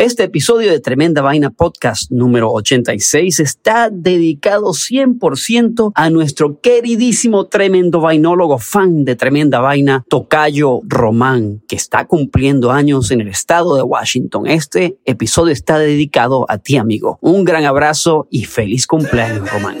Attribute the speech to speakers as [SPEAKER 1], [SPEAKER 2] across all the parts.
[SPEAKER 1] Este episodio de Tremenda Vaina Podcast número 86 está dedicado 100% a nuestro queridísimo tremendo vainólogo fan de Tremenda Vaina, Tocayo Román, que está cumpliendo años en el estado de Washington. Este episodio está dedicado a ti, amigo. Un gran abrazo y feliz cumpleaños, Román.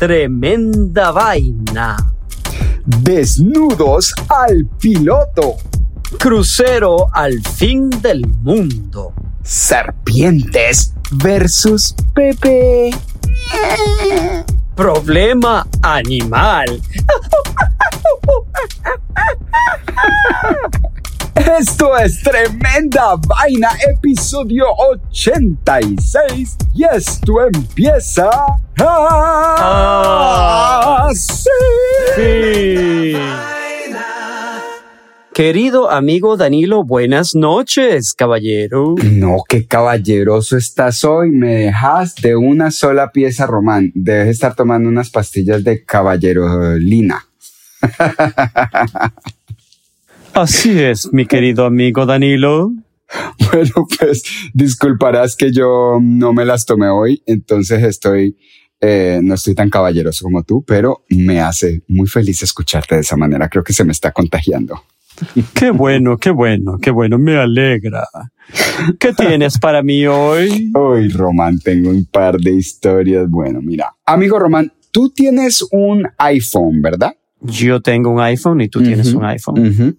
[SPEAKER 1] Tremenda Vaina,
[SPEAKER 2] Desnudos al piloto.
[SPEAKER 1] crucero al fin del mundo.
[SPEAKER 2] Serpientes versus Pepe.
[SPEAKER 1] Problema animal.
[SPEAKER 2] Esto es Tremenda Vaina, episodio 86. Y esto empieza. así.
[SPEAKER 1] Sí. Querido amigo Danilo, buenas noches, caballero.
[SPEAKER 2] No, qué caballeroso estás hoy. Me dejas de una sola pieza, Román. Debes estar tomando unas pastillas de caballerolina.
[SPEAKER 1] Así es, mi querido amigo Danilo.
[SPEAKER 2] Bueno, pues disculparás que yo no me las tomé hoy, entonces estoy, eh, no estoy tan caballeroso como tú, pero me hace muy feliz escucharte de esa manera. Creo que se me está contagiando.
[SPEAKER 1] Qué bueno, qué bueno, qué bueno, me alegra. ¿Qué tienes para mí hoy?
[SPEAKER 2] Hoy, Román, tengo un par de historias. Bueno, mira, amigo Román, tú tienes un iPhone, ¿verdad?
[SPEAKER 1] Yo tengo un iPhone y tú tienes un iPhone.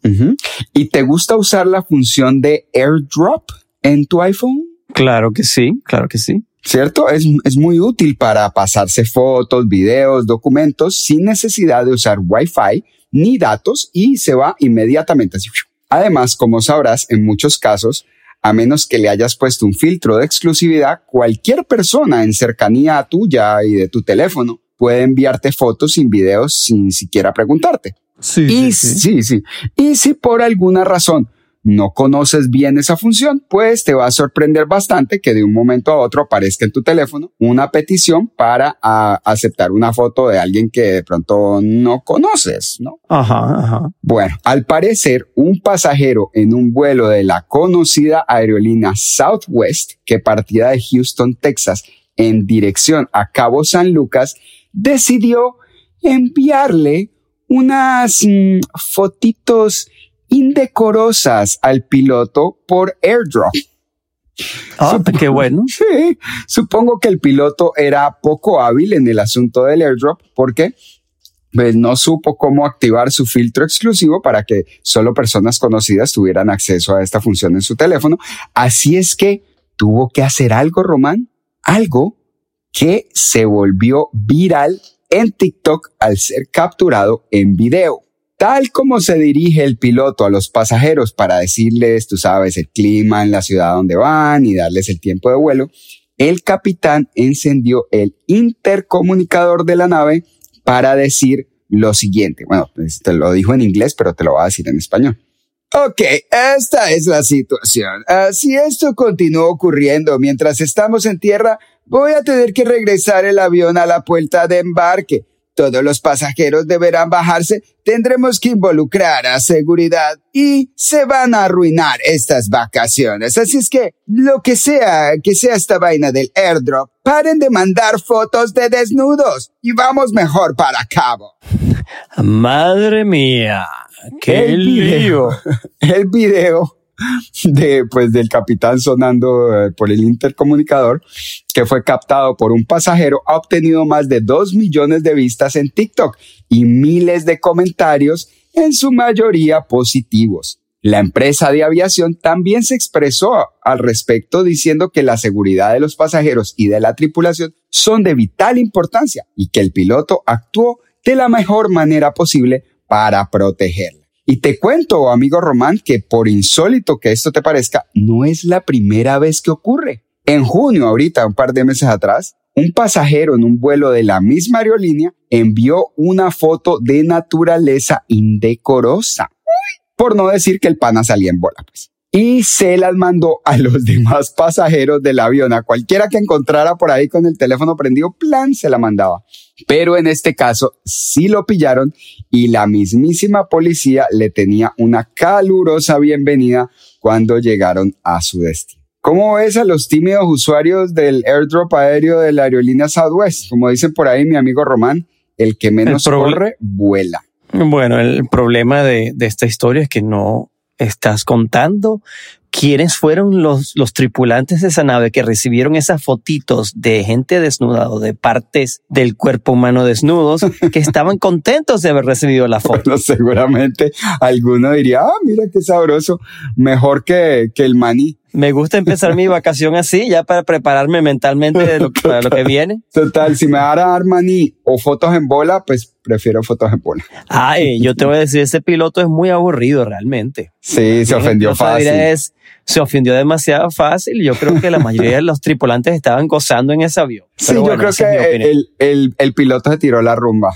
[SPEAKER 2] ¿Y te gusta usar la función de AirDrop en tu iPhone?
[SPEAKER 1] Claro que sí, claro que sí.
[SPEAKER 2] ¿Cierto? Es, es muy útil para pasarse fotos, videos, documentos sin necesidad de usar Wi-Fi ni datos y se va inmediatamente. Además, como sabrás, en muchos casos, a menos que le hayas puesto un filtro de exclusividad, cualquier persona en cercanía tuya y de tu teléfono puede enviarte fotos sin videos sin siquiera preguntarte.
[SPEAKER 1] Sí,
[SPEAKER 2] Y sí, sí. Y si por alguna razón no conoces bien esa función, pues te va a sorprender bastante que de un momento a otro aparezca en tu teléfono una petición para ah, aceptar una foto de alguien que de pronto no conoces, ¿no?
[SPEAKER 1] Ajá, ajá.
[SPEAKER 2] Bueno, al parecer, un pasajero en un vuelo de la conocida aerolínea Southwest que partía de Houston, Texas, en dirección a Cabo San Lucas, decidió enviarle unas mm, fotitos indecorosas al piloto por airdrop.
[SPEAKER 1] Ah,
[SPEAKER 2] Supongo-
[SPEAKER 1] qué bueno.
[SPEAKER 2] Sí, supongo que el piloto era poco hábil en el asunto del airdrop porque pues, no supo cómo activar su filtro exclusivo para que solo personas conocidas tuvieran acceso a esta función en su teléfono. Así es que tuvo que hacer algo, Román, algo que se volvió viral en TikTok al ser capturado en video. Tal como se dirige el piloto a los pasajeros para decirles, tú sabes, el clima en la ciudad donde van y darles el tiempo de vuelo, el capitán encendió el intercomunicador de la nave para decir lo siguiente. Bueno, pues, te lo dijo en inglés, pero te lo voy a decir en español. Ok, esta es la situación. Si esto continúa ocurriendo mientras estamos en tierra, voy a tener que regresar el avión a la puerta de embarque. Todos los pasajeros deberán bajarse, tendremos que involucrar a seguridad y se van a arruinar estas vacaciones. Así es que lo que sea que sea esta vaina del airdrop, paren de mandar fotos de desnudos y vamos mejor para cabo.
[SPEAKER 1] Madre mía, qué
[SPEAKER 2] El
[SPEAKER 1] lío.
[SPEAKER 2] video. El video de, pues, del capitán sonando eh, por el intercomunicador, que fue captado por un pasajero, ha obtenido más de 2 millones de vistas en TikTok y miles de comentarios, en su mayoría positivos. La empresa de aviación también se expresó al respecto diciendo que la seguridad de los pasajeros y de la tripulación son de vital importancia y que el piloto actuó de la mejor manera posible para protegerla. Y te cuento, amigo Román, que por insólito que esto te parezca, no es la primera vez que ocurre. En junio, ahorita, un par de meses atrás, un pasajero en un vuelo de la misma aerolínea envió una foto de naturaleza indecorosa por no decir que el pana salía en bola, pues. Y se las mandó a los demás pasajeros del avión, a cualquiera que encontrara por ahí con el teléfono prendido, plan, se la mandaba. Pero en este caso sí lo pillaron y la mismísima policía le tenía una calurosa bienvenida cuando llegaron a su destino. ¿Cómo ves a los tímidos usuarios del airdrop aéreo de la aerolínea Southwest? Como dicen por ahí mi amigo Román, el que menos corre, vuela.
[SPEAKER 3] Bueno, el problema de, de esta historia es que no estás contando quiénes fueron los, los tripulantes de esa nave que recibieron esas fotitos de gente desnuda o de partes del cuerpo humano desnudos que estaban contentos de haber recibido la foto.
[SPEAKER 2] Bueno, seguramente alguno diría, ah, mira qué sabroso, mejor que, que el maní.
[SPEAKER 3] Me gusta empezar mi vacación así, ya para prepararme mentalmente de lo, para lo que viene.
[SPEAKER 2] Total, si me va a dar maní o fotos en bola, pues prefiero fotos en bola.
[SPEAKER 3] Ay, yo te voy a decir, ese piloto es muy aburrido realmente.
[SPEAKER 2] Sí, se ofendió fácil.
[SPEAKER 3] Es, se ofendió demasiado fácil. Yo creo que la mayoría de los tripulantes estaban gozando en ese avión.
[SPEAKER 2] Sí, yo creo que el, el, el piloto se tiró la rumba.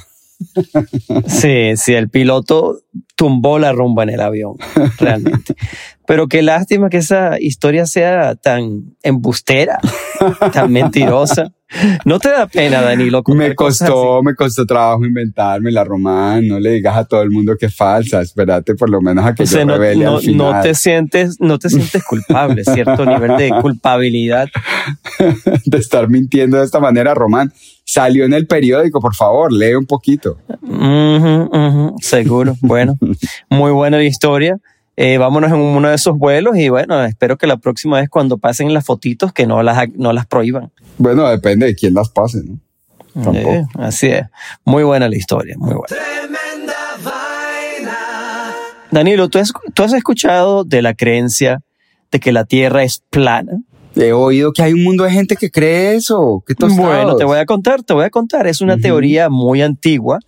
[SPEAKER 3] Sí, sí, el piloto tumbó la rumba en el avión, realmente. Pero qué lástima que esa historia sea tan embustera, tan mentirosa. ¿No te da pena, Danilo?
[SPEAKER 2] Me costó, me costó trabajo inventarme la román. No le digas a todo el mundo que es falsa. Espérate por lo menos a que yo
[SPEAKER 3] no,
[SPEAKER 2] revele
[SPEAKER 3] no,
[SPEAKER 2] al final.
[SPEAKER 3] no te sientes, no te sientes culpable, cierto nivel de culpabilidad.
[SPEAKER 2] de estar mintiendo de esta manera, Román. Salió en el periódico, por favor, lee un poquito.
[SPEAKER 3] Seguro. Bueno, muy buena la historia. Eh, vámonos en uno de esos vuelos y bueno, espero que la próxima vez cuando pasen las fotitos que no las, no las prohíban.
[SPEAKER 2] Bueno, depende de quién las pase, ¿no? Tampoco.
[SPEAKER 3] Eh, así es. Muy buena la historia, muy buena. Danilo, ¿tú has, ¿tú has escuchado de la creencia de que la Tierra es plana?
[SPEAKER 2] He oído que hay un mundo de gente que cree eso. ¿Qué
[SPEAKER 3] Bueno, te voy a contar, te voy a contar. Es una teoría muy antigua,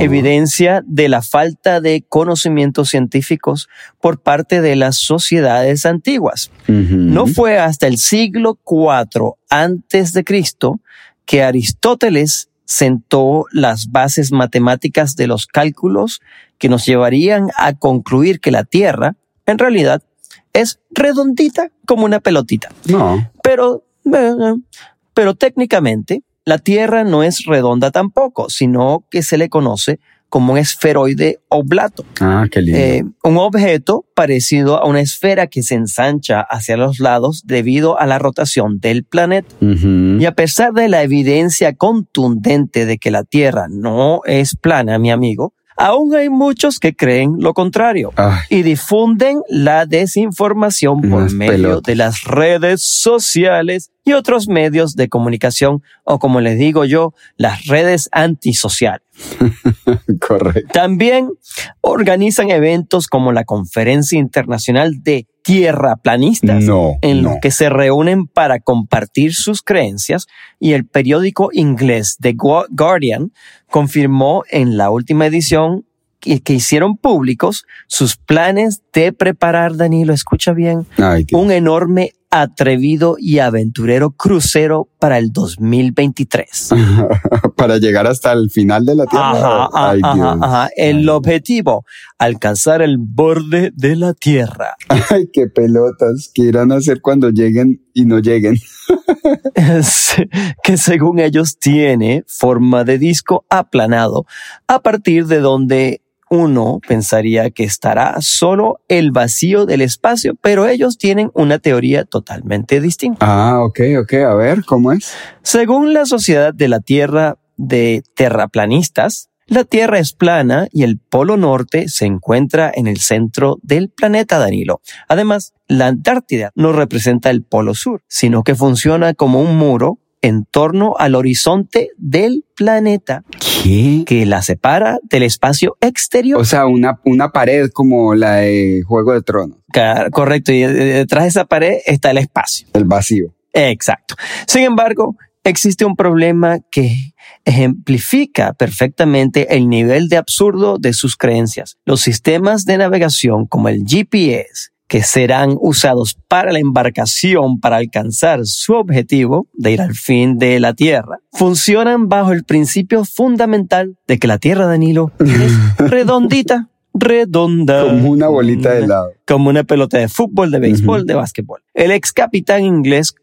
[SPEAKER 3] evidencia de la falta de conocimientos científicos por parte de las sociedades antiguas. No fue hasta el siglo IV antes de Cristo que Aristóteles sentó las bases matemáticas de los cálculos que nos llevarían a concluir que la Tierra, en realidad, es redondita como una pelotita.
[SPEAKER 2] No.
[SPEAKER 3] Pero, pero técnicamente, la Tierra no es redonda tampoco, sino que se le conoce como un esferoide oblato.
[SPEAKER 2] Ah, qué lindo.
[SPEAKER 3] Eh, un objeto parecido a una esfera que se ensancha hacia los lados debido a la rotación del planeta. Y a pesar de la evidencia contundente de que la Tierra no es plana, mi amigo, aún hay muchos que creen lo contrario
[SPEAKER 2] Ay,
[SPEAKER 3] y difunden la desinformación por
[SPEAKER 2] Unas
[SPEAKER 3] medio
[SPEAKER 2] pelotas.
[SPEAKER 3] de las redes sociales y otros medios de comunicación o como les digo yo, las redes antisociales.
[SPEAKER 2] correcto.
[SPEAKER 3] También organizan eventos como la Conferencia Internacional de Tierraplanistas,
[SPEAKER 2] No.
[SPEAKER 3] en
[SPEAKER 2] no.
[SPEAKER 3] los que se reúnen para compartir sus creencias y el periódico inglés The Gu- Guardian confirmó en la última edición que, que hicieron públicos sus planes de preparar, Danilo, escucha bien,
[SPEAKER 2] Ay,
[SPEAKER 3] un enorme, atrevido y aventurero crucero para el 2023.
[SPEAKER 2] Para llegar hasta el final de la Tierra.
[SPEAKER 3] Ajá,
[SPEAKER 2] Ay,
[SPEAKER 3] ajá,
[SPEAKER 2] Dios.
[SPEAKER 3] ajá. El objetivo, alcanzar el borde de la Tierra.
[SPEAKER 2] Ay, qué pelotas. ¿Qué irán a hacer cuando lleguen y no lleguen?
[SPEAKER 3] que según ellos tiene forma de disco aplanado, a partir de donde uno pensaría que estará solo el vacío del espacio, pero ellos tienen una teoría totalmente distinta.
[SPEAKER 2] Ah, ok, ok. A ver, ¿cómo es?
[SPEAKER 3] Según la Sociedad de la Tierra de Terraplanistas, La Tierra es plana y el Polo Norte se encuentra en el centro del planeta Danilo. Además, la Antártida no representa el Polo Sur, sino que funciona como un muro en torno al horizonte del planeta
[SPEAKER 2] ¿Qué?
[SPEAKER 3] que la separa del espacio exterior.
[SPEAKER 2] O sea, una, una pared como la de Juego de Tronos,
[SPEAKER 3] Correcto, y eh, detrás de esa pared está el espacio.
[SPEAKER 2] el vacío.
[SPEAKER 3] Exacto. Sin embargo, existe un problema que ejemplifica perfectamente el nivel de absurdo de sus creencias. Los sistemas de navegación como el GPS, que serán usados para la embarcación para alcanzar su objetivo de ir al fin de la Tierra, funcionan bajo el principio fundamental de que la Tierra, Danilo, es redondita, redonda.
[SPEAKER 2] Como una bolita de helado.
[SPEAKER 3] Como una pelota de fútbol, de béisbol, de básquetbol. El ex capitán inglés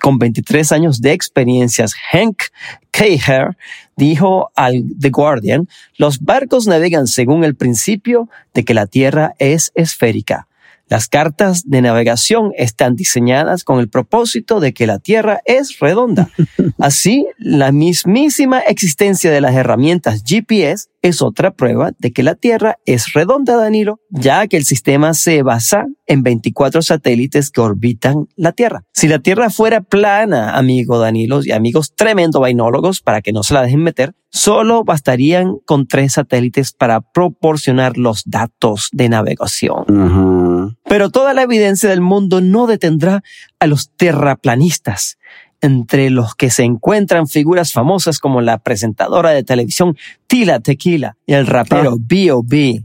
[SPEAKER 3] con 23 años de experiencias, Hank Caher, dijo al The Guardian, los barcos navegan según el principio de que la Tierra es esférica. Las cartas de navegación están diseñadas con el propósito de que la Tierra es redonda. Así, la mismísima existencia de las herramientas GPS es otra prueba de que la Tierra es redonda, Danilo, ya que el sistema se basa en 24 satélites que orbitan la Tierra. Si la Tierra fuera plana, amigo Danilo y amigos tremendo vainólogos, para que no se la dejen meter, solo bastarían con tres satélites para proporcionar los datos de navegación. Pero toda la evidencia del mundo no detendrá a los terraplanistas, entre los que se encuentran figuras famosas como la presentadora de televisión Tila Tequila y el rapero B.O.B.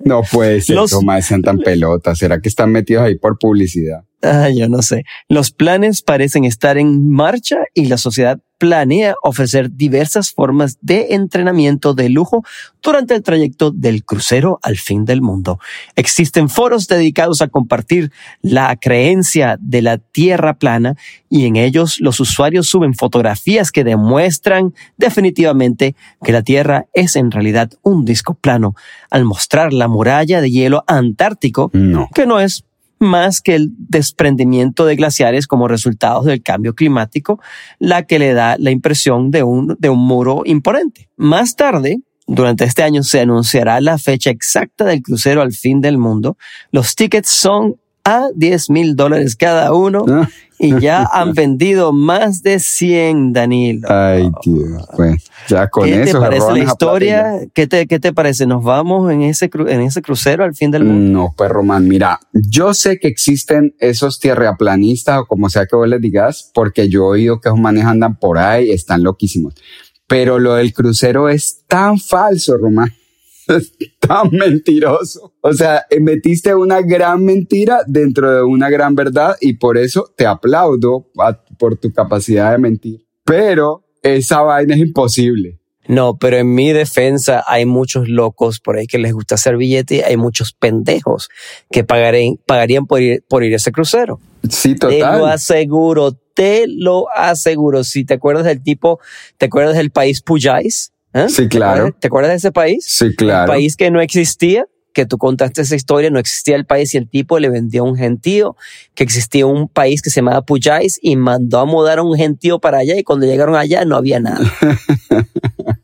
[SPEAKER 2] No puede ser,
[SPEAKER 3] Los-
[SPEAKER 2] Tomás, sean tan pelotas. ¿Será que están metidos ahí por publicidad?
[SPEAKER 3] Ah, yo no sé. Los planes parecen estar en marcha y la sociedad planea ofrecer diversas formas de entrenamiento de lujo durante el trayecto del crucero al fin del mundo. Existen foros dedicados a compartir la creencia de la Tierra plana y en ellos los usuarios suben fotografías que demuestran definitivamente que la Tierra es en realidad un disco plano al mostrar la muralla de hielo antártico
[SPEAKER 2] No.
[SPEAKER 3] que no es más que el desprendimiento de glaciares como resultado del cambio climático, la que le da la impresión de un, de un muro imponente. Más tarde, durante este año se anunciará la fecha exacta del crucero al fin del mundo. Los tickets son a 10 mil dólares cada uno
[SPEAKER 2] Ah.
[SPEAKER 3] y ya han vendido más de 100, Danilo.
[SPEAKER 2] Ay, Dios. Pues ya con
[SPEAKER 3] ¿Qué
[SPEAKER 2] eso
[SPEAKER 3] te parece la historia? ¿Qué te, ¿Qué te parece? ¿Nos vamos en ese, cru- en ese crucero al fin del mundo?
[SPEAKER 2] No, pues Román, mira, yo sé que existen esos tierraplanistas o como sea que vos les digas, porque yo he oído que esos manes andan por ahí, están loquísimos. Pero lo del crucero es tan falso, Román. Es tan mentiroso. O sea, eh, metiste una gran mentira dentro de una gran verdad y por eso te aplaudo a- por tu capacidad de mentir. Pero esa vaina es imposible.
[SPEAKER 4] No, pero en mi defensa hay muchos locos por ahí que les gusta hacer billete y hay muchos pendejos que pagarían, pagarían por, ir, por ir a ese crucero.
[SPEAKER 2] Sí,
[SPEAKER 4] Te lo
[SPEAKER 2] total.
[SPEAKER 4] aseguro, te lo aseguro. Si te acuerdas del tipo, ¿te acuerdas del país Puyais? ¿Eh?
[SPEAKER 2] Sí,
[SPEAKER 4] ¿Te
[SPEAKER 2] claro.
[SPEAKER 4] acuerdas- ¿Te acuerdas de ese país?
[SPEAKER 2] Sí,
[SPEAKER 4] El
[SPEAKER 2] claro.
[SPEAKER 4] país que no existía, que tú contaste esa historia, no existía el país y el tipo le vendió a un gentío, que existía un país que se llamaba Puyais y mandó a mudar a un gentío para allá y cuando llegaron allá no había nada.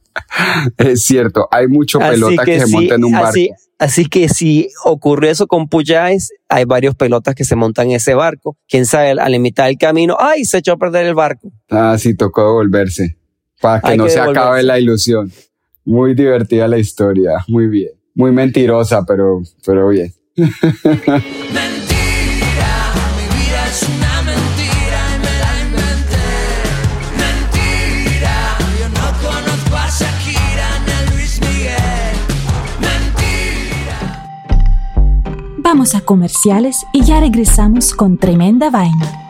[SPEAKER 2] Es cierto, hay mucho pelota que, se
[SPEAKER 4] sí,
[SPEAKER 2] monta en un barco.
[SPEAKER 4] así, así que si ocurrió eso con Puyais, hay varios pelotas que se montan en ese barco. Quién sabe, a la mitad del camino, ¡ay! Se echó a perder el barco.
[SPEAKER 2] Ah, sí, tocó devolverse. Para que
[SPEAKER 4] Hay
[SPEAKER 2] no
[SPEAKER 4] que
[SPEAKER 2] se acabe la ilusión. Muy divertida la historia, muy bien. Muy mentirosa, pero, pero bien.
[SPEAKER 5] Mentira, mi vida es una mentira y me la inventé. Mentira, yo no conozco a Shakira ni a Luis Miguel. Mentira.
[SPEAKER 6] Vamos a comerciales y ya regresamos con Tremenda Vaina.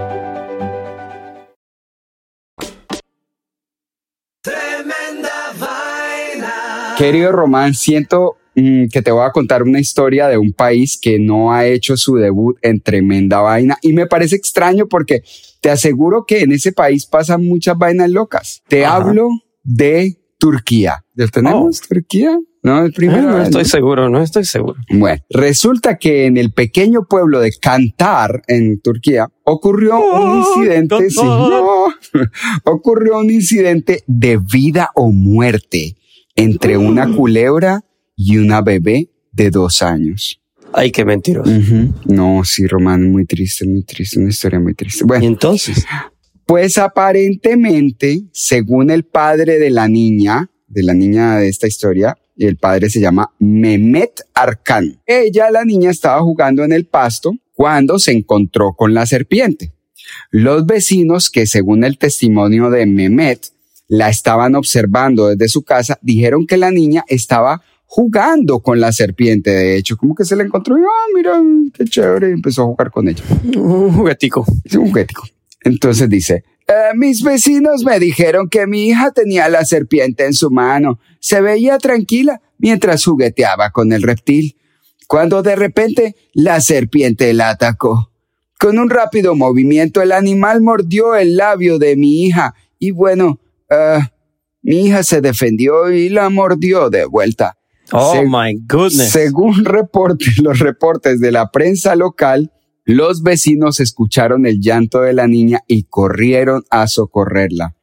[SPEAKER 2] Querido Román, siento mm, que te voy a contar una historia de un país que no ha hecho su debut en tremenda vaina y me parece extraño porque te aseguro que en ese país pasan muchas vainas locas. Te
[SPEAKER 3] Ajá.
[SPEAKER 2] hablo de Turquía. ¿Ya tenemos Turquía? No, el primero.
[SPEAKER 3] no estoy seguro, no estoy seguro.
[SPEAKER 2] Bueno, resulta que en el pequeño pueblo de Kantar, en Turquía, ocurrió un
[SPEAKER 3] Oh,
[SPEAKER 2] incidente, sí, no, ocurrió un incidente de vida o muerte entre una culebra y una bebé de dos años.
[SPEAKER 3] Ay, qué mentiroso.
[SPEAKER 2] No, sí, Román, muy triste, muy triste, una historia muy triste.
[SPEAKER 3] Y
[SPEAKER 2] Bueno,
[SPEAKER 3] entonces,
[SPEAKER 2] pues aparentemente, según el padre de la niña, de la niña de esta historia, y el padre se llama Mehmet Arkan. Ella, la niña, estaba jugando en el pasto cuando se encontró con la serpiente. Los vecinos, que según el testimonio de Mehmet, la estaban observando desde su casa, dijeron que la niña estaba jugando con la serpiente. De hecho, como que se la encontró y, ah, mira, qué chévere, y empezó a jugar con ella.
[SPEAKER 3] un juguetico.
[SPEAKER 2] Es un juguetico. Entonces dice, "Eh, mis vecinos me dijeron que mi hija tenía la serpiente en su mano. Se veía tranquila mientras jugueteaba con el reptil, cuando de repente la serpiente la atacó. Con un rápido movimiento el animal mordió el labio de mi hija y bueno, eh, mi hija se defendió y la mordió de vuelta.
[SPEAKER 3] Oh
[SPEAKER 2] Se-
[SPEAKER 3] my goodness.
[SPEAKER 2] según reportes, los reportes de la prensa local, los vecinos escucharon el llanto de la niña y corrieron a socorrerla.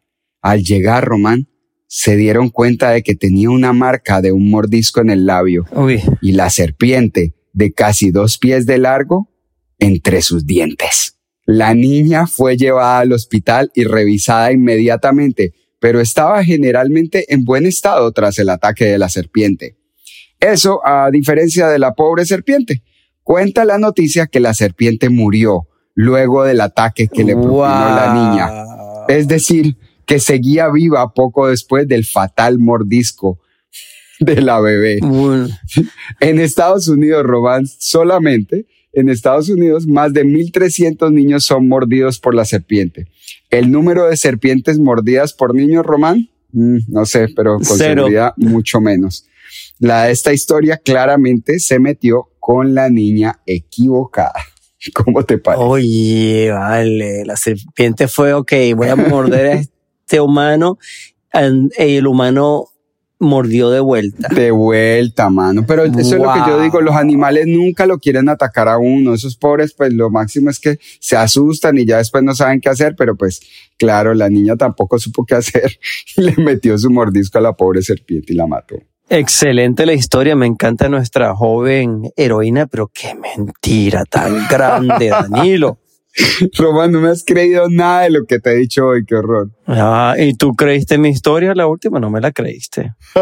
[SPEAKER 2] Al llegar, Román, se dieron cuenta de que tenía una marca de un mordisco en el labio
[SPEAKER 3] Uy,
[SPEAKER 2] y la serpiente, de casi dos pies de largo, entre sus dientes. La niña fue llevada al hospital y revisada inmediatamente, pero estaba generalmente en buen estado tras el ataque de la serpiente. Eso a diferencia de la pobre serpiente. Cuenta la noticia que la serpiente murió luego del ataque que le propinó la niña. Es decir, que seguía viva poco después del fatal mordisco de la bebé. En Estados Unidos, Román, solamente en Estados Unidos, más de 1.300 niños son mordidos por la serpiente. El número de serpientes mordidas por niños, Román, Mm, no sé, pero con
[SPEAKER 3] Cero.
[SPEAKER 2] seguridad mucho menos. La de esta historia claramente se metió con la niña equivocada. ¿Cómo te parece?
[SPEAKER 3] Oye, vale, la serpiente fue, ok, voy a morder a este humano, and- el humano mordió de vuelta.
[SPEAKER 2] De vuelta, mano. Pero eso es lo que yo digo, los animales nunca lo quieren atacar a uno. Esos pobres, pues lo máximo es que se asustan y ya después no saben qué hacer, pero pues claro, la niña tampoco supo qué hacer y le metió su mordisco a la pobre serpiente y la mató.
[SPEAKER 3] Excelente la historia, me encanta nuestra joven heroína, pero qué mentira tan grande, Danilo.
[SPEAKER 2] Román, no me has creído nada de lo que te he dicho hoy, qué horror.
[SPEAKER 3] Ah, ¿y tú creíste mi historia? La última no me la creíste.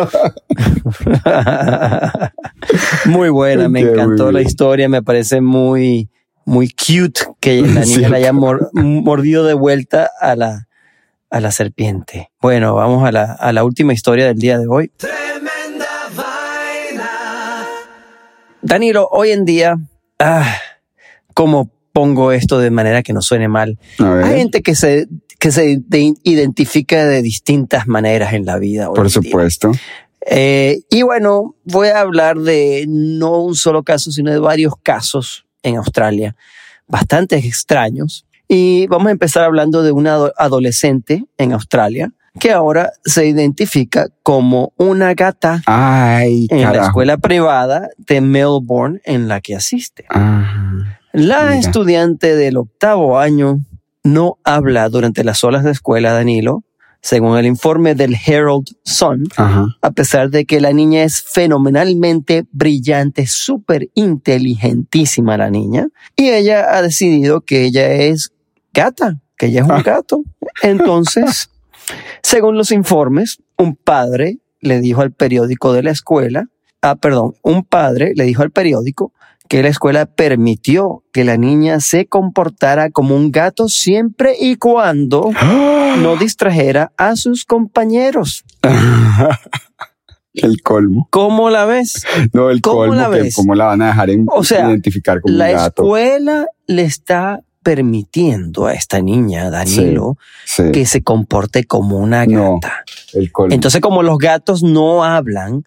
[SPEAKER 3] muy buena, me encantó la historia, me parece muy, muy cute que la niña la haya mor- mordido de vuelta a la, a la serpiente. Bueno, vamos a la, a la última historia del día de hoy.
[SPEAKER 7] Tremenda vaina.
[SPEAKER 3] Danilo, hoy en día, ah, ¿cómo pongo esto de manera que no suene mal? Hay gente que se, que se de- identifica de distintas maneras en la vida.
[SPEAKER 2] por supuesto.
[SPEAKER 3] Eh, y bueno, voy a hablar de no un solo caso, sino de varios casos en Australia, bastante extraños. Y vamos a empezar hablando de una ado- adolescente en Australia que ahora se identifica como una gata
[SPEAKER 2] Ay,
[SPEAKER 3] en la escuela privada de Melbourne en la que asiste.
[SPEAKER 2] Ajá.
[SPEAKER 3] La
[SPEAKER 2] Mira.
[SPEAKER 3] estudiante del octavo año no habla durante las horas de escuela, Danilo, según el informe del Herald Sun,
[SPEAKER 2] Ajá.
[SPEAKER 3] a pesar de que la niña es fenomenalmente brillante, súper inteligentísima la niña, y ella ha decidido que ella es gata, que ella es un gato. Entonces, según los informes, un padre le dijo al periódico de la escuela, ah, perdón, un padre le dijo al periódico que la escuela permitió que la niña se comportara como un gato siempre y cuando no distrajera a sus compañeros.
[SPEAKER 2] el colmo.
[SPEAKER 3] ¿Cómo la ves?
[SPEAKER 2] No, el
[SPEAKER 3] ¿Cómo
[SPEAKER 2] colmo
[SPEAKER 3] la
[SPEAKER 2] que
[SPEAKER 3] ves?
[SPEAKER 2] cómo la van a dejar en-
[SPEAKER 3] O sea,
[SPEAKER 2] identificar como
[SPEAKER 3] La
[SPEAKER 2] un gato.
[SPEAKER 3] escuela le está permitiendo a esta niña, Danilo,
[SPEAKER 2] Sí.
[SPEAKER 3] que se comporte como una
[SPEAKER 2] No.
[SPEAKER 3] gata.
[SPEAKER 2] El colmo.
[SPEAKER 3] Entonces, como los gatos no hablan,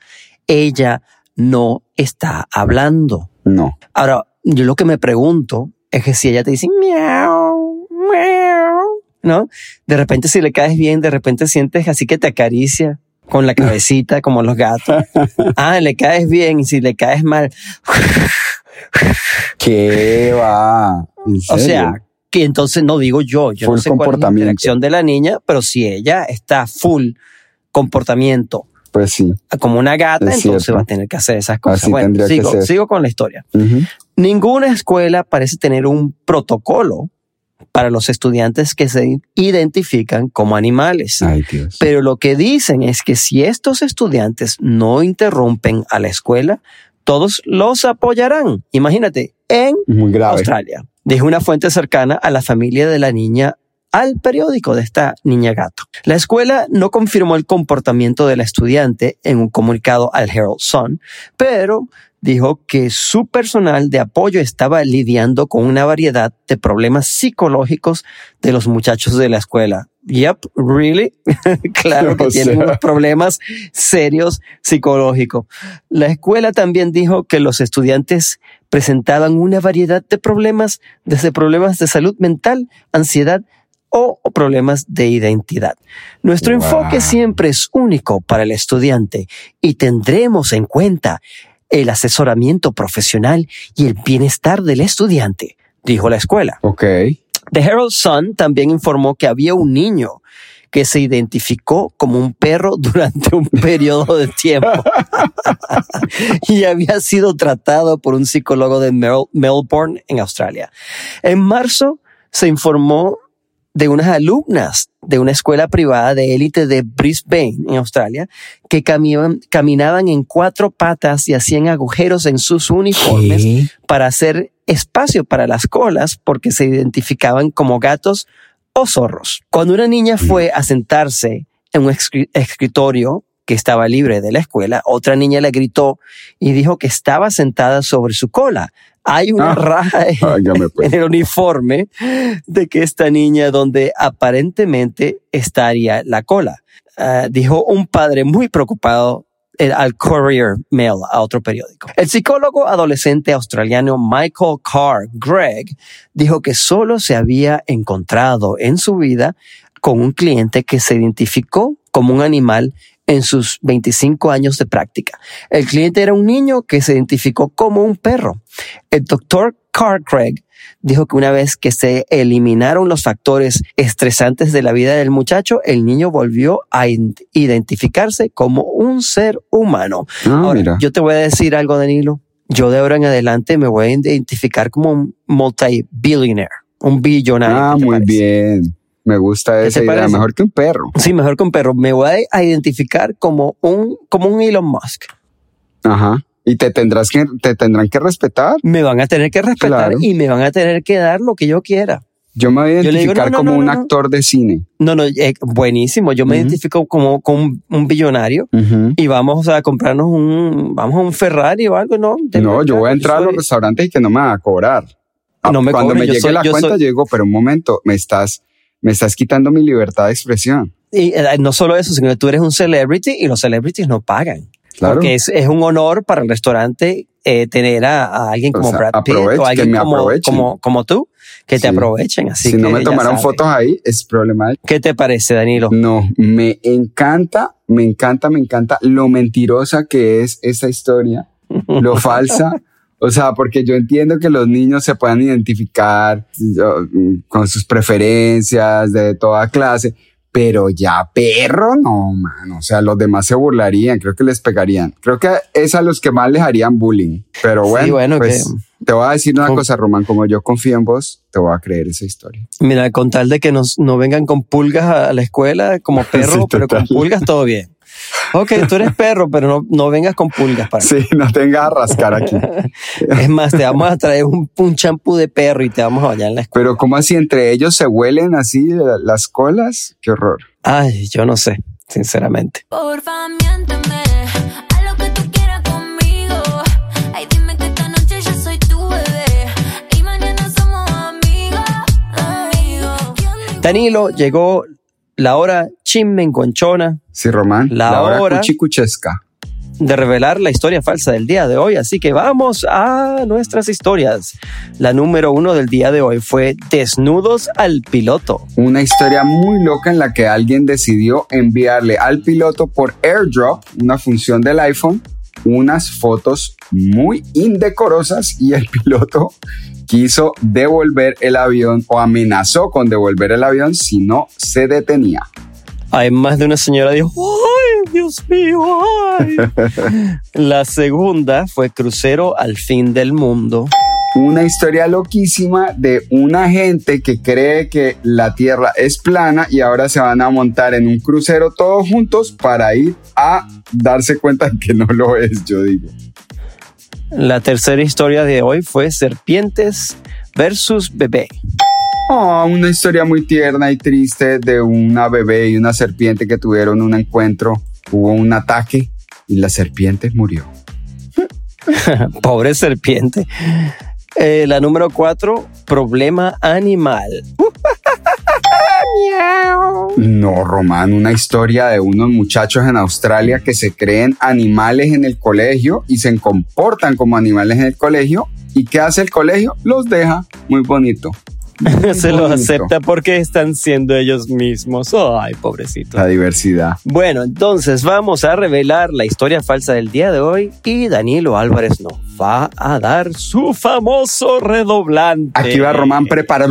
[SPEAKER 3] ella no está hablando.
[SPEAKER 2] No.
[SPEAKER 3] Ahora, yo lo que me pregunto es que si ella te dice miau, miau, ¿no? De repente si le caes bien, de repente sientes así que te acaricia con la cabecita como los gatos. Ah, le caes bien y si le caes mal.
[SPEAKER 2] ¿Qué va? ¿En
[SPEAKER 3] O sea, que entonces no digo yo, yo no
[SPEAKER 2] Full
[SPEAKER 3] sé cuál es la interacción de la niña, pero si ella está full comportamiento
[SPEAKER 2] pues sí.
[SPEAKER 3] como una gata,
[SPEAKER 2] Es
[SPEAKER 3] entonces va a tener que hacer esas cosas.
[SPEAKER 2] Así
[SPEAKER 3] bueno,
[SPEAKER 2] que
[SPEAKER 3] sigo, con la historia. Ninguna escuela parece tener un protocolo para los estudiantes que se identifican como animales.
[SPEAKER 2] Ay, Dios.
[SPEAKER 3] Pero lo que dicen es que si estos estudiantes no interrumpen a la escuela, todos los apoyarán. Imagínate, en. Australia, dijo una fuente cercana a la familia de la niña al periódico de esta niña gato. La escuela no confirmó el comportamiento de la estudiante en un comunicado al Herald Sun, pero dijo que su personal de apoyo estaba lidiando con una variedad de problemas psicológicos de los muchachos de la escuela. Yep, really? claro que
[SPEAKER 2] O
[SPEAKER 3] tienen
[SPEAKER 2] sea.
[SPEAKER 3] unos problemas serios psicológicos. La escuela también dijo que los estudiantes presentaban una variedad de problemas, desde problemas de salud mental, ansiedad o problemas de identidad. Nuestro
[SPEAKER 2] Wow.
[SPEAKER 3] enfoque siempre es único para el estudiante y tendremos en cuenta el asesoramiento profesional y el bienestar del estudiante, dijo la escuela.
[SPEAKER 2] Ok.
[SPEAKER 3] The Herald Sun también informó que había un niño que se identificó como un perro durante un periodo de tiempo y había sido tratado por un psicólogo de Mel- Melbourne en Australia. En marzo se informó de unas alumnas de una escuela privada de élite de Brisbane, en Australia, que caminaban, caminaban en cuatro patas y hacían agujeros en sus uniformes para hacer espacio para las colas porque se identificaban como gatos o zorros. Cuando una niña fue a sentarse en un escri- escritorio que estaba libre de la escuela, otra niña le gritó y dijo que estaba sentada sobre su cola. Hay una
[SPEAKER 2] Ah.
[SPEAKER 3] raja en- el uniforme de que esta niña donde aparentemente estaría la cola. Ah, dijo un padre muy preocupado al Courier Mail, a otro periódico. El psicólogo adolescente australiano Michael Carr Gregg dijo que solo se había encontrado en su vida con un cliente que se identificó como un animal en sus 25 años de práctica. El cliente era un niño que se identificó como un perro. El doctor Carr Craig dijo que una vez que se eliminaron los factores estresantes de la vida del muchacho, el niño volvió a identificarse como un ser humano.
[SPEAKER 2] Ah,
[SPEAKER 3] Ahora,
[SPEAKER 2] mira.
[SPEAKER 3] yo te voy a decir algo, Danilo. Yo de ahora en adelante me voy a identificar como un multi-billionaire, un billonario.
[SPEAKER 2] Ah,
[SPEAKER 3] ¿qué te
[SPEAKER 2] muy
[SPEAKER 3] parece?
[SPEAKER 2] bien. Me gusta
[SPEAKER 3] ¿Qué
[SPEAKER 2] esa idea.
[SPEAKER 3] parece?
[SPEAKER 2] Mejor que un perro.
[SPEAKER 3] Sí, mejor que un perro. Me voy a identificar como un, como un Elon Musk.
[SPEAKER 2] Ajá. Y te tendrás que, te tendrán que respetar.
[SPEAKER 3] Me van a tener que respetar
[SPEAKER 2] Claro.
[SPEAKER 3] y me van a tener que dar lo que yo quiera.
[SPEAKER 2] Yo me voy a
[SPEAKER 3] digo,
[SPEAKER 2] identificar
[SPEAKER 3] no, no,
[SPEAKER 2] como
[SPEAKER 3] no,
[SPEAKER 2] un actor de cine.
[SPEAKER 3] No, no, eh, buenísimo. Yo me identifico como, como un, billonario y vamos a comprarnos un, vamos a un Ferrari o algo, ¿no? De
[SPEAKER 2] No, yo voy a entrar a los restaurantes y que no me va a cobrar. Ah,
[SPEAKER 3] No me
[SPEAKER 2] Cuando
[SPEAKER 3] cobren,
[SPEAKER 2] me llegue
[SPEAKER 3] soy-
[SPEAKER 2] la cuenta,
[SPEAKER 3] soy-
[SPEAKER 2] yo digo, pero un momento, me estás, me estás quitando mi libertad de expresión.
[SPEAKER 3] Y eh, no solo eso, sino que tú eres un celebrity y los celebrities no pagan.
[SPEAKER 2] Claro.
[SPEAKER 3] Porque es, es un honor para el restaurante eh, tener a, a alguien
[SPEAKER 2] O
[SPEAKER 3] como
[SPEAKER 2] sea,
[SPEAKER 3] Brad Pitt o alguien
[SPEAKER 2] que me
[SPEAKER 3] como, como, como tú, que te
[SPEAKER 2] Sí.
[SPEAKER 3] aprovechen. Así
[SPEAKER 2] si no
[SPEAKER 3] que
[SPEAKER 2] me
[SPEAKER 3] ya
[SPEAKER 2] tomaron fotos ahí, es problema
[SPEAKER 3] ¿Qué te parece, Danilo?
[SPEAKER 2] No, me encanta, me encanta, me encanta lo mentirosa que es esta historia, lo falsa. O sea, porque yo entiendo que los niños se puedan identificar con sus preferencias de toda clase, pero ya perro, no, mano. O sea, los demás se burlarían, creo que les pegarían. Creo que es a los que más les harían bullying. Pero
[SPEAKER 3] Sí,
[SPEAKER 2] bueno, pues, te voy a decir una cosa, Román, como yo confío en vos, te voy a creer esa historia.
[SPEAKER 3] Mira, con tal de que nos, no vengan con pulgas a la escuela como perro,
[SPEAKER 2] Sí,
[SPEAKER 3] pero con pulgas todo bien. Ok, tú eres perro, pero no, no vengas con pulgas para
[SPEAKER 2] Sí, no tengas a rascar aquí.
[SPEAKER 3] Es más, te vamos a traer un, un champú de perro y te vamos a bañar en la escuela.
[SPEAKER 2] Pero ¿cómo así entre ellos se huelen así la- las colas? Qué horror.
[SPEAKER 3] Ay, yo no sé, sinceramente.
[SPEAKER 5] Porfa, miénteme.
[SPEAKER 3] Danilo, llegó la hora chimmenconchona
[SPEAKER 2] Sí, Román.
[SPEAKER 3] La
[SPEAKER 2] hora
[SPEAKER 3] hora-
[SPEAKER 2] cuchicuchesca.
[SPEAKER 3] de revelar la historia falsa del día de hoy, así que vamos a nuestras historias. La número uno del día de hoy fue Desnudos al piloto.
[SPEAKER 2] Una historia muy loca en la que alguien decidió enviarle al piloto por airdrop, una función del iPhone, unas fotos muy indecorosas y el piloto quiso devolver el avión o amenazó con devolver el avión si no se detenía.
[SPEAKER 3] Hay más de una señora dijo, ¡ay, Dios mío! ay". La segunda fue Crucero al fin del mundo.
[SPEAKER 2] Una historia loquísima de una gente que cree que la Tierra es plana y ahora se van a montar en un crucero todos juntos para ir a darse cuenta de que no lo es, yo digo.
[SPEAKER 3] La tercera historia de hoy fue Serpientes versus Bebé.
[SPEAKER 2] Oh, una historia muy tierna y triste de una bebé y una serpiente que tuvieron un encuentro. Hubo un ataque y la serpiente murió.
[SPEAKER 3] Pobre serpiente. Eh, la número cuatro, Problema animal.
[SPEAKER 2] No, Román, una historia de unos muchachos en Australia que se creen animales en el colegio y se comportan como animales en el colegio. ¿Y qué hace el colegio? Los deja. Muy bonito.
[SPEAKER 3] Se los
[SPEAKER 2] bonito.
[SPEAKER 3] acepta porque están siendo ellos mismos. Ay, pobrecito.
[SPEAKER 2] La diversidad.
[SPEAKER 3] Bueno, entonces vamos a revelar la historia falsa del día de hoy y Danilo Álvarez nos va a dar su famoso redoblante.
[SPEAKER 2] Aquí va Román preparado.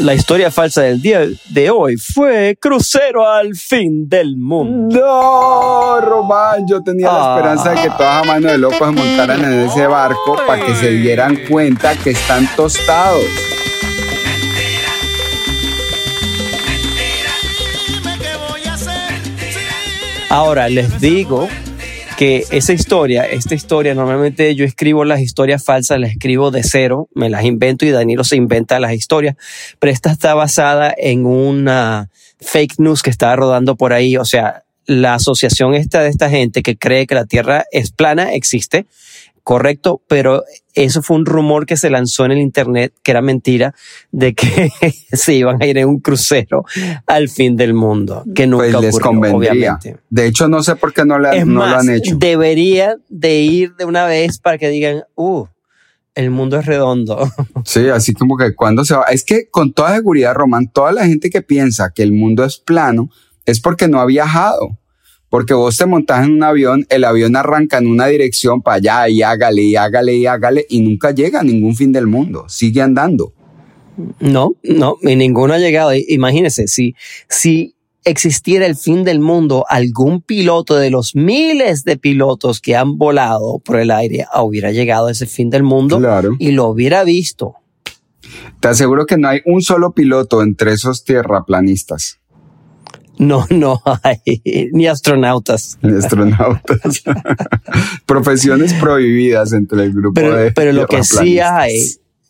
[SPEAKER 3] La historia falsa del día de hoy fue Crucero al fin del mundo.
[SPEAKER 2] No, Román, yo tenía la
[SPEAKER 3] Ah.
[SPEAKER 2] esperanza de que todas a mano de locos se montaran en ese barco para que se dieran cuenta que están tostados.
[SPEAKER 3] Ahora les digo que esa historia, esta historia, normalmente yo escribo las historias falsas, las escribo de cero, me las invento y Danilo se inventa las historias, pero esta está basada en una fake news que estaba rodando por ahí, o sea, la asociación esta de esta gente que cree que la Tierra es plana existe, correcto, pero eso fue un rumor que se lanzó en el internet que era mentira de que se iban a ir en un crucero al fin del mundo, que nunca
[SPEAKER 2] Pues les
[SPEAKER 3] ocurrió,
[SPEAKER 2] convendría.
[SPEAKER 3] obviamente.
[SPEAKER 2] De hecho, no sé por qué no, la-
[SPEAKER 3] Es
[SPEAKER 2] no
[SPEAKER 3] más,
[SPEAKER 2] lo han hecho.
[SPEAKER 3] debería de ir de una vez para que digan, uh, el mundo es redondo.
[SPEAKER 2] Sí, así como que cuando se va. Es que con toda seguridad, Román, toda la gente que piensa que el mundo es plano es porque no ha viajado. Porque vos te montas en un avión, el avión arranca en una dirección para allá y hágale y hágale y hágale y nunca llega a ningún fin del mundo. Sigue andando.
[SPEAKER 3] No, no, y ninguno ha llegado. I- Imagínense, si, si existiera el fin del mundo, algún piloto de los miles de pilotos que han volado por el aire hubiera llegado a ese fin del mundo
[SPEAKER 2] Claro.
[SPEAKER 3] y lo hubiera visto.
[SPEAKER 2] Te aseguro que no hay un solo piloto entre esos tierraplanistas,
[SPEAKER 3] No, no hay ni astronautas.
[SPEAKER 2] ni astronautas. Profesiones prohibidas entre el grupo
[SPEAKER 3] Pero,
[SPEAKER 2] de
[SPEAKER 3] pero lo que sí hay,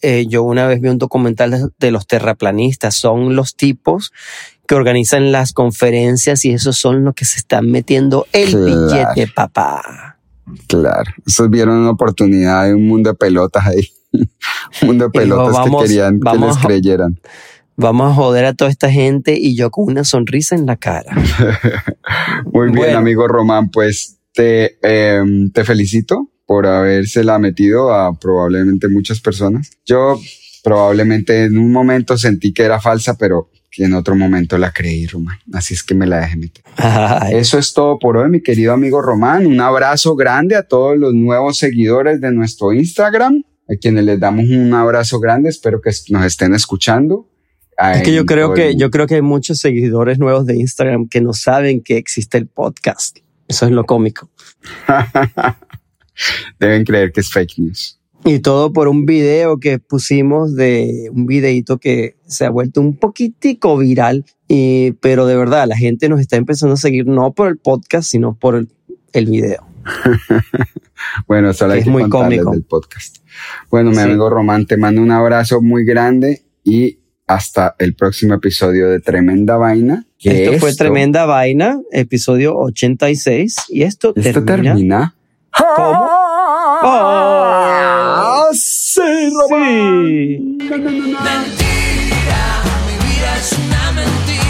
[SPEAKER 3] eh, yo una vez vi un documental de, de los terraplanistas, son los tipos que organizan las conferencias y esos son los que se están metiendo el
[SPEAKER 2] Claro.
[SPEAKER 3] billete, papá.
[SPEAKER 2] Claro, esos vieron una oportunidad de un mundo de pelotas ahí. un mundo de pelotas
[SPEAKER 3] vamos-
[SPEAKER 2] que querían que les
[SPEAKER 3] a-
[SPEAKER 2] creyeran.
[SPEAKER 3] Vamos a joder a toda esta gente y yo con una sonrisa en la cara.
[SPEAKER 2] Muy bien,
[SPEAKER 3] Bueno.
[SPEAKER 2] amigo Román, pues te, eh, te felicito por habérsela metido a probablemente muchas personas. Yo probablemente en un momento sentí que era falsa, pero que en otro momento la creí, Román. Así es que me la dejé meter.
[SPEAKER 3] Ay,
[SPEAKER 2] Eso es todo por hoy, mi querido amigo Román. Un abrazo grande a todos los nuevos seguidores de nuestro Instagram, a quienes les damos un abrazo grande. Espero que nos estén escuchando.
[SPEAKER 3] Es que yo creo que yo creo que hay muchos seguidores nuevos de Instagram que no saben que existe el podcast. Eso es lo cómico.
[SPEAKER 2] Deben creer que es fake news.
[SPEAKER 3] Y todo por un video que pusimos de un videito que se ha vuelto un poquitico viral. Y, pero de verdad, la gente nos está empezando a seguir no por el podcast, sino por el, el video.
[SPEAKER 2] Bueno, solo hay
[SPEAKER 3] Es
[SPEAKER 2] que
[SPEAKER 3] muy cómico.
[SPEAKER 2] del podcast. Bueno, mi
[SPEAKER 3] Sí.
[SPEAKER 2] amigo Román, te mando un abrazo muy grande y hasta el próximo episodio de Tremenda Vaina. que
[SPEAKER 3] Esto fue tremenda vaina, episodio 86. Y esto,
[SPEAKER 2] Esto
[SPEAKER 3] termina.
[SPEAKER 2] termina.
[SPEAKER 3] ¿Cómo? Oh.
[SPEAKER 2] Sí.
[SPEAKER 3] Mentira, mi vida es una mentira